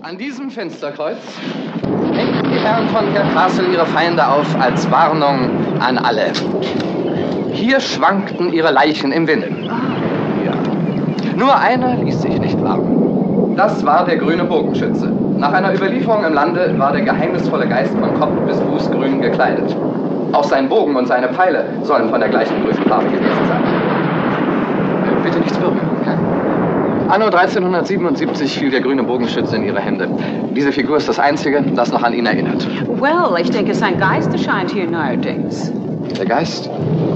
An diesem Fensterkreuz hängten die Herren von Castle ihre Feinde auf als Warnung an alle. Hier schwankten ihre Leichen im Winde. Ja. Nur einer ließ sich nicht warnen. Das war der grüne Bogenschütze. Nach einer Überlieferung im Lande war der geheimnisvolle Geist von Kopf bis Fuß grün gekleidet. Auch sein Bogen und seine Pfeile sollen von der gleichen grünen Farbe gewesen sein. Bitte nichts berühren. Anno 1377 fiel der grüne Bogenschütze in ihre Hände. Diese Figur ist das einzige, das noch an ihn erinnert. Well, ich denke, sein Geist erscheint hier neuerdings. Der Geist?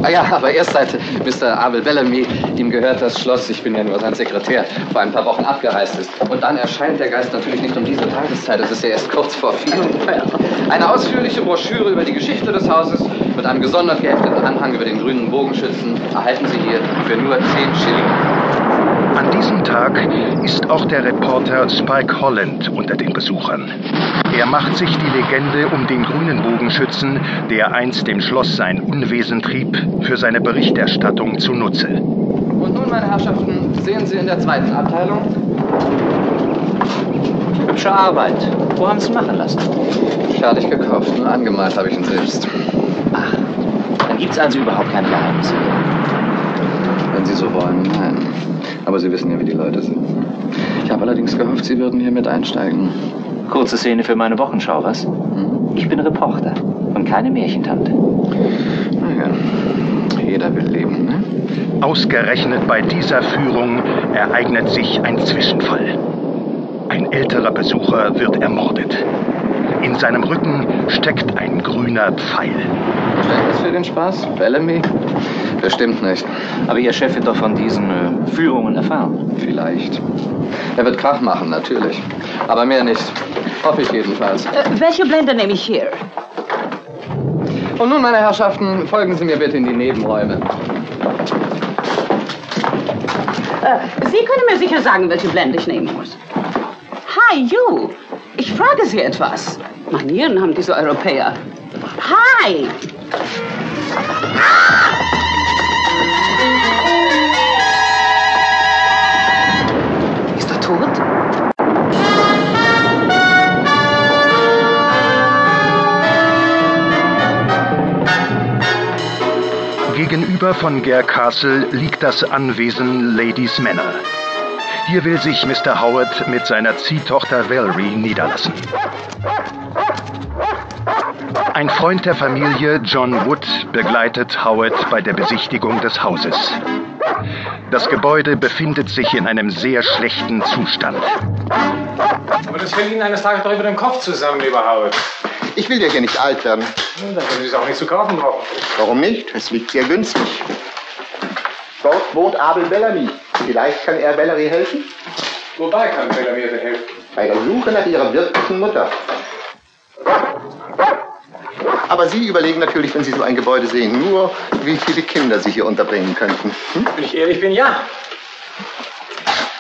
Ah ja, aber erst seit Mr. Abel Bellamy, ihm gehört das Schloss, ich bin ja nur sein Sekretär, vor ein paar Wochen abgereist ist. Und dann erscheint der Geist natürlich nicht um diese Tageszeit, es ist ja erst kurz vor vier. Eine ausführliche Broschüre über die Geschichte des Hauses mit einem gesondert gehefteten Anhang über den grünen Bogenschützen erhalten Sie hier für nur 10 Schilling. Tag ist auch der Reporter Spike Holland unter den Besuchern. Er macht sich die Legende um den grünen Bogenschützen, der einst im Schloss sein Unwesen trieb, für seine Berichterstattung zunutze. Und nun, meine Herrschaften, sehen Sie in der zweiten Abteilung. Hübsche Arbeit. Wo haben Sie ihn machen lassen? Fertig gekauft, nur angemalt habe ich ihn selbst. Ach, dann gibt's also überhaupt keine Geheimnisse. Wenn Sie so wollen, nein. Aber Sie wissen ja, wie die Leute sind. Ich habe allerdings gehofft, Sie würden hier mit einsteigen. Kurze Szene für meine Wochenschau, was? Hm? Ich bin Reporter und keine Märchentante. Naja, jeder will leben, ne? Ausgerechnet bei dieser Führung ereignet sich ein Zwischenfall. Ein älterer Besucher wird ermordet. In seinem Rücken steckt ein grüner Pfeil. Verständnis für den Spaß? Bellamy? Bestimmt nicht. Aber Ihr Chef wird doch von diesen äh, Führungen erfahren. Vielleicht. Er wird Krach machen, natürlich. Aber mehr nicht. Hoffe ich jedenfalls. Äh, welche Blende nehme ich hier? Und nun, meine Herrschaften, folgen Sie mir bitte in die Nebenräume. Äh, Sie können mir sicher sagen, welche Blende ich nehmen muss. Hi, you. Ich frage Sie etwas. Manieren haben diese Europäer. Hi. Gegenüber von Gare Castle liegt das Anwesen Ladies Manor. Hier will sich Mr. Howard mit seiner Ziehtochter Valerie niederlassen. Ein Freund der Familie, John Wood, begleitet Howard bei der Besichtigung des Hauses. Das Gebäude befindet sich in einem sehr schlechten Zustand. Aber das fällt Ihnen eines Tages doch über den Kopf zusammen, lieber Howard. Ich will ja hier nicht alt werden. Nun, Dann können Sie es auch nicht zu kaufen brauchen. Warum nicht? Es liegt sehr günstig. Dort wohnt Abel Bellamy. Vielleicht kann er Valerie helfen? Wobei kann Bella mir denn helfen? Bei der Suche nach ihrer wirklichen Mutter. Aber Sie überlegen natürlich, wenn Sie so ein Gebäude sehen, nur, wie viele Kinder Sie hier unterbringen könnten. Hm? Wenn ich ehrlich bin, ja.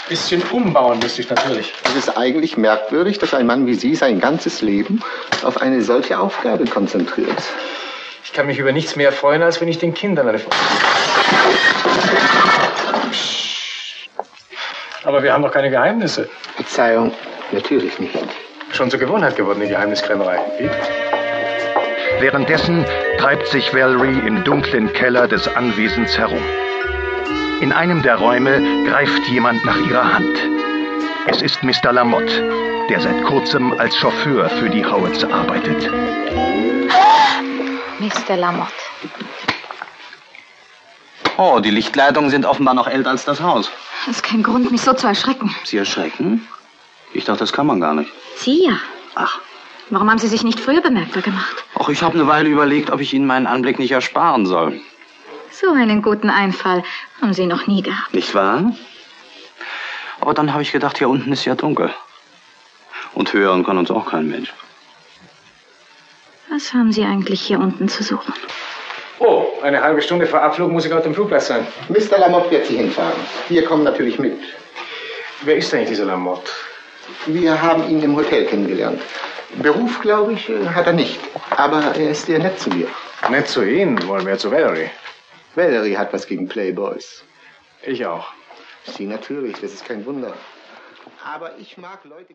Bisschen umbauen müsste ich natürlich. Es ist eigentlich merkwürdig, dass ein Mann wie Sie sein ganzes Leben auf eine solche Aufgabe konzentriert. Ich kann mich über nichts mehr freuen, als wenn ich den Kindern eine Freude Aber wir haben doch keine Geheimnisse. Verzeihung, natürlich nicht. Schon zur Gewohnheit geworden, die Geheimniskrämerei. Wie? Währenddessen treibt sich Valerie im dunklen Keller des Anwesens herum. In einem der Räume greift jemand nach ihrer Hand. Es ist Mr. Lamotte, der seit kurzem als Chauffeur für die Howards arbeitet. Mr. Lamotte. Oh, die Lichtleitungen sind offenbar noch älter als das Haus. Das ist kein Grund, mich so zu erschrecken. Sie erschrecken? Ich dachte, das kann man gar nicht. Sie ja. Ach, Warum haben Sie sich nicht früher bemerkbar gemacht? auch ich habe eine Weile überlegt, ob ich Ihnen meinen Anblick nicht ersparen soll. So einen guten Einfall haben Sie noch nie gehabt. Nicht wahr? Aber dann habe ich gedacht, hier unten ist ja dunkel. Und hören kann uns auch kein Mensch. Was haben Sie eigentlich hier unten zu suchen? Oh, eine halbe Stunde vor Abflug muss ich auf dem Flugplatz sein. Mr. Lamotte wird Sie hinfahren. Wir kommen natürlich mit. Wer ist eigentlich dieser Lamotte? Wir haben ihn im Hotel kennengelernt. Beruf, glaube ich, äh, hat er nicht. Aber er ist sehr nett zu mir. Nicht zu Ihnen, wohl mehr zu Valerie. Valerie hat was gegen Playboys. Ich auch. Sie natürlich, das ist kein Wunder. Aber ich mag Leute.